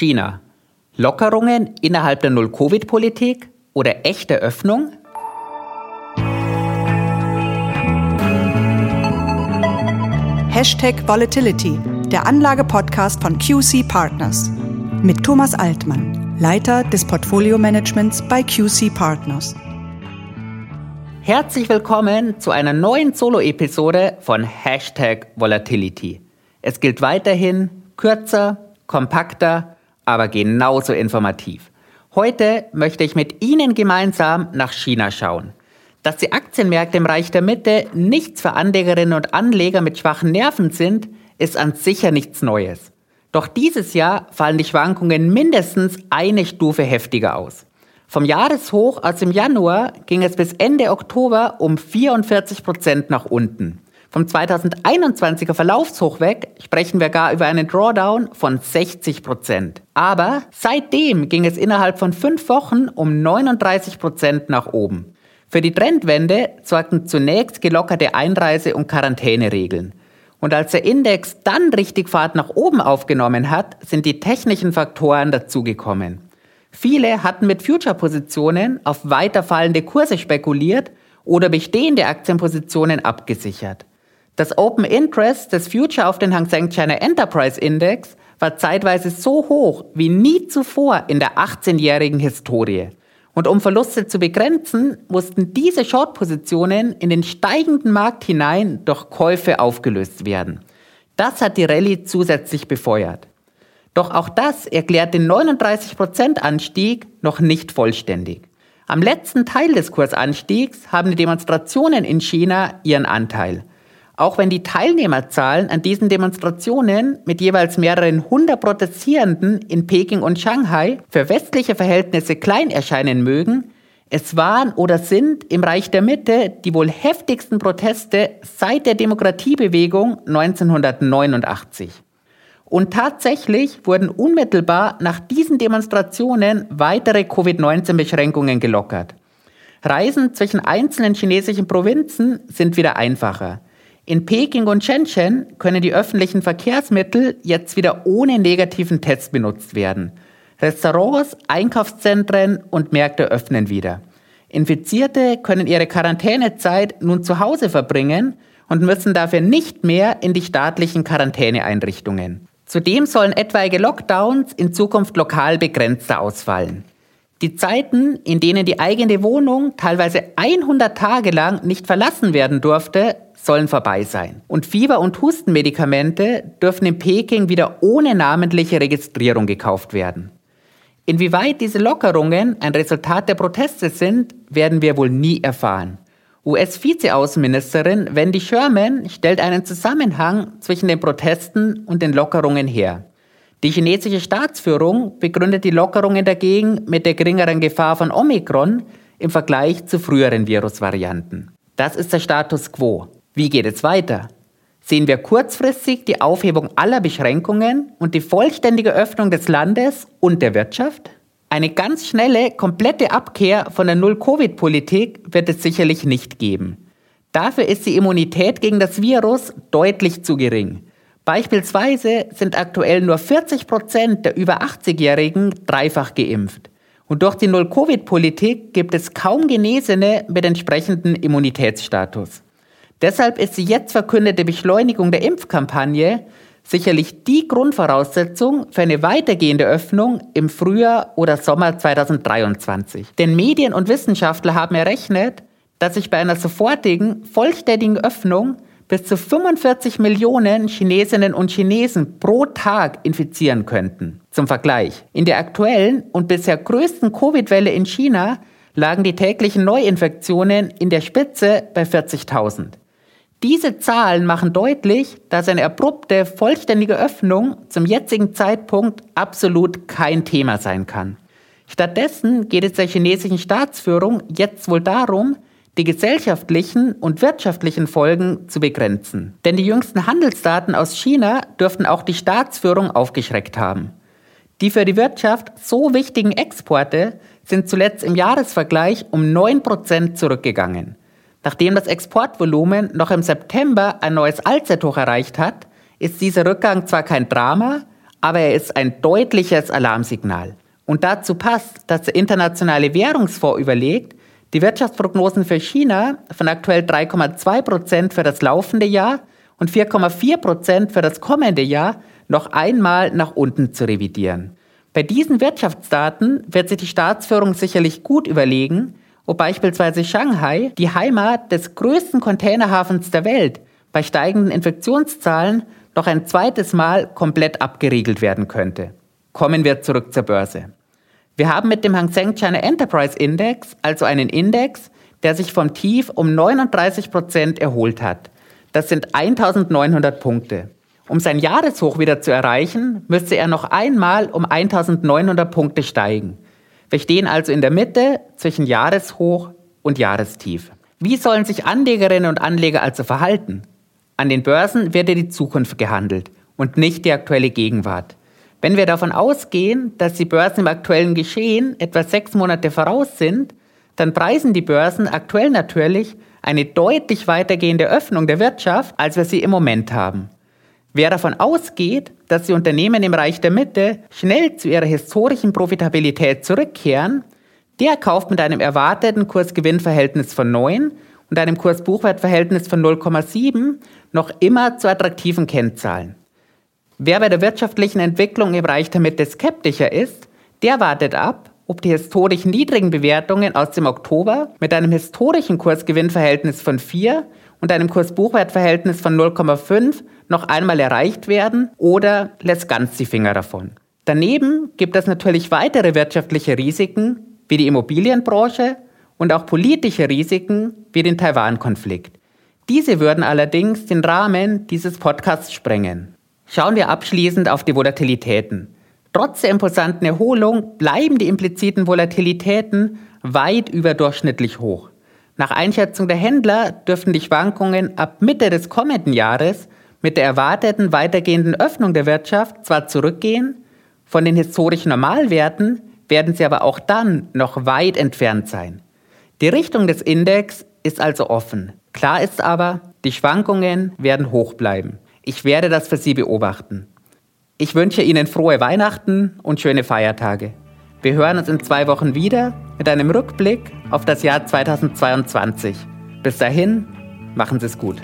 China. Lockerungen innerhalb der Null-Covid-Politik oder echte Öffnung? Hashtag Volatility, der Anlage-Podcast von QC Partners. Mit Thomas Altmann, Leiter des Portfolio-Managements bei QC Partners. Herzlich willkommen zu einer neuen Solo-Episode von Hashtag Volatility. Es gilt weiterhin kürzer, kompakter, aber genauso informativ. Heute möchte ich mit Ihnen gemeinsam nach China schauen. Dass die Aktienmärkte im Reich der Mitte nichts für Anlegerinnen und Anleger mit schwachen Nerven sind, ist an sicher nichts Neues. Doch dieses Jahr fallen die Schwankungen mindestens eine Stufe heftiger aus. Vom Jahreshoch aus dem Januar ging es bis Ende Oktober um 44 Prozent nach unten. Vom 2021er Verlaufshoch weg sprechen wir gar über einen Drawdown von 60 Prozent. Aber seitdem ging es innerhalb von fünf Wochen um 39 Prozent nach oben. Für die Trendwende sorgten zunächst gelockerte Einreise- und Quarantäneregeln. Und als der Index dann richtig Fahrt nach oben aufgenommen hat, sind die technischen Faktoren dazugekommen. Viele hatten mit Future-Positionen auf weiterfallende Kurse spekuliert oder bestehende Aktienpositionen abgesichert. Das Open Interest des Future auf den Hang Seng China Enterprise Index war zeitweise so hoch wie nie zuvor in der 18-jährigen Historie. Und um Verluste zu begrenzen, mussten diese Short-Positionen in den steigenden Markt hinein durch Käufe aufgelöst werden. Das hat die Rallye zusätzlich befeuert. Doch auch das erklärt den 39% Anstieg noch nicht vollständig. Am letzten Teil des Kursanstiegs haben die Demonstrationen in China ihren Anteil. Auch wenn die Teilnehmerzahlen an diesen Demonstrationen mit jeweils mehreren hundert Protestierenden in Peking und Shanghai für westliche Verhältnisse klein erscheinen mögen, es waren oder sind im Reich der Mitte die wohl heftigsten Proteste seit der Demokratiebewegung 1989. Und tatsächlich wurden unmittelbar nach diesen Demonstrationen weitere Covid-19-Beschränkungen gelockert. Reisen zwischen einzelnen chinesischen Provinzen sind wieder einfacher. In Peking und Shenzhen können die öffentlichen Verkehrsmittel jetzt wieder ohne negativen Test benutzt werden. Restaurants, Einkaufszentren und Märkte öffnen wieder. Infizierte können ihre Quarantänezeit nun zu Hause verbringen und müssen dafür nicht mehr in die staatlichen Quarantäneeinrichtungen. Zudem sollen etwaige Lockdowns in Zukunft lokal begrenzter ausfallen. Die Zeiten, in denen die eigene Wohnung teilweise 100 Tage lang nicht verlassen werden durfte, sollen vorbei sein. Und Fieber- und Hustenmedikamente dürfen in Peking wieder ohne namentliche Registrierung gekauft werden. Inwieweit diese Lockerungen ein Resultat der Proteste sind, werden wir wohl nie erfahren. US-Vizeaußenministerin Wendy Sherman stellt einen Zusammenhang zwischen den Protesten und den Lockerungen her. Die chinesische Staatsführung begründet die Lockerungen dagegen mit der geringeren Gefahr von Omikron im Vergleich zu früheren Virusvarianten. Das ist der Status quo. Wie geht es weiter? Sehen wir kurzfristig die Aufhebung aller Beschränkungen und die vollständige Öffnung des Landes und der Wirtschaft? Eine ganz schnelle, komplette Abkehr von der Null-Covid-Politik wird es sicherlich nicht geben. Dafür ist die Immunität gegen das Virus deutlich zu gering. Beispielsweise sind aktuell nur 40 Prozent der über 80-Jährigen dreifach geimpft. Und durch die Null-Covid-Politik gibt es kaum Genesene mit entsprechendem Immunitätsstatus. Deshalb ist die jetzt verkündete Beschleunigung der Impfkampagne sicherlich die Grundvoraussetzung für eine weitergehende Öffnung im Frühjahr oder Sommer 2023. Denn Medien und Wissenschaftler haben errechnet, dass sich bei einer sofortigen, vollständigen Öffnung bis zu 45 Millionen Chinesinnen und Chinesen pro Tag infizieren könnten. Zum Vergleich. In der aktuellen und bisher größten Covid-Welle in China lagen die täglichen Neuinfektionen in der Spitze bei 40.000. Diese Zahlen machen deutlich, dass eine abrupte, vollständige Öffnung zum jetzigen Zeitpunkt absolut kein Thema sein kann. Stattdessen geht es der chinesischen Staatsführung jetzt wohl darum, die gesellschaftlichen und wirtschaftlichen Folgen zu begrenzen. Denn die jüngsten Handelsdaten aus China dürften auch die Staatsführung aufgeschreckt haben. Die für die Wirtschaft so wichtigen Exporte sind zuletzt im Jahresvergleich um 9% zurückgegangen. Nachdem das Exportvolumen noch im September ein neues Allzeithoch erreicht hat, ist dieser Rückgang zwar kein Drama, aber er ist ein deutliches Alarmsignal. Und dazu passt, dass der Internationale Währungsfonds überlegt, die Wirtschaftsprognosen für China von aktuell 3,2 Prozent für das laufende Jahr und 4,4 Prozent für das kommende Jahr noch einmal nach unten zu revidieren. Bei diesen Wirtschaftsdaten wird sich die Staatsführung sicherlich gut überlegen, ob beispielsweise Shanghai, die Heimat des größten Containerhafens der Welt, bei steigenden Infektionszahlen noch ein zweites Mal komplett abgeriegelt werden könnte. Kommen wir zurück zur Börse. Wir haben mit dem Hang Seng China Enterprise Index also einen Index, der sich vom Tief um 39 Prozent erholt hat. Das sind 1900 Punkte. Um sein Jahreshoch wieder zu erreichen, müsste er noch einmal um 1900 Punkte steigen. Wir stehen also in der Mitte zwischen Jahreshoch und Jahrestief. Wie sollen sich Anlegerinnen und Anleger also verhalten? An den Börsen wird ja die Zukunft gehandelt und nicht die aktuelle Gegenwart. Wenn wir davon ausgehen, dass die Börsen im aktuellen Geschehen etwa sechs Monate voraus sind, dann preisen die Börsen aktuell natürlich eine deutlich weitergehende Öffnung der Wirtschaft, als wir sie im Moment haben. Wer davon ausgeht, dass die Unternehmen im Reich der Mitte schnell zu ihrer historischen Profitabilität zurückkehren, der kauft mit einem erwarteten Kursgewinnverhältnis von 9 und einem Kurs-Buchwert-Verhältnis von 0,7 noch immer zu attraktiven Kennzahlen. Wer bei der wirtschaftlichen Entwicklung im Bereich der Mitte skeptischer ist, der wartet ab, ob die historisch niedrigen Bewertungen aus dem Oktober mit einem historischen Kursgewinnverhältnis von 4 und einem Kurs-Buchwert-Verhältnis von 0,5 noch einmal erreicht werden oder lässt ganz die Finger davon. Daneben gibt es natürlich weitere wirtschaftliche Risiken wie die Immobilienbranche und auch politische Risiken wie den Taiwan-Konflikt. Diese würden allerdings den Rahmen dieses Podcasts sprengen. Schauen wir abschließend auf die Volatilitäten. Trotz der imposanten Erholung bleiben die impliziten Volatilitäten weit überdurchschnittlich hoch. Nach Einschätzung der Händler dürften die Schwankungen ab Mitte des kommenden Jahres mit der erwarteten weitergehenden Öffnung der Wirtschaft zwar zurückgehen, von den historischen Normalwerten werden sie aber auch dann noch weit entfernt sein. Die Richtung des Index ist also offen. Klar ist aber, die Schwankungen werden hoch bleiben. Ich werde das für Sie beobachten. Ich wünsche Ihnen frohe Weihnachten und schöne Feiertage. Wir hören uns in zwei Wochen wieder mit einem Rückblick auf das Jahr 2022. Bis dahin, machen Sie es gut.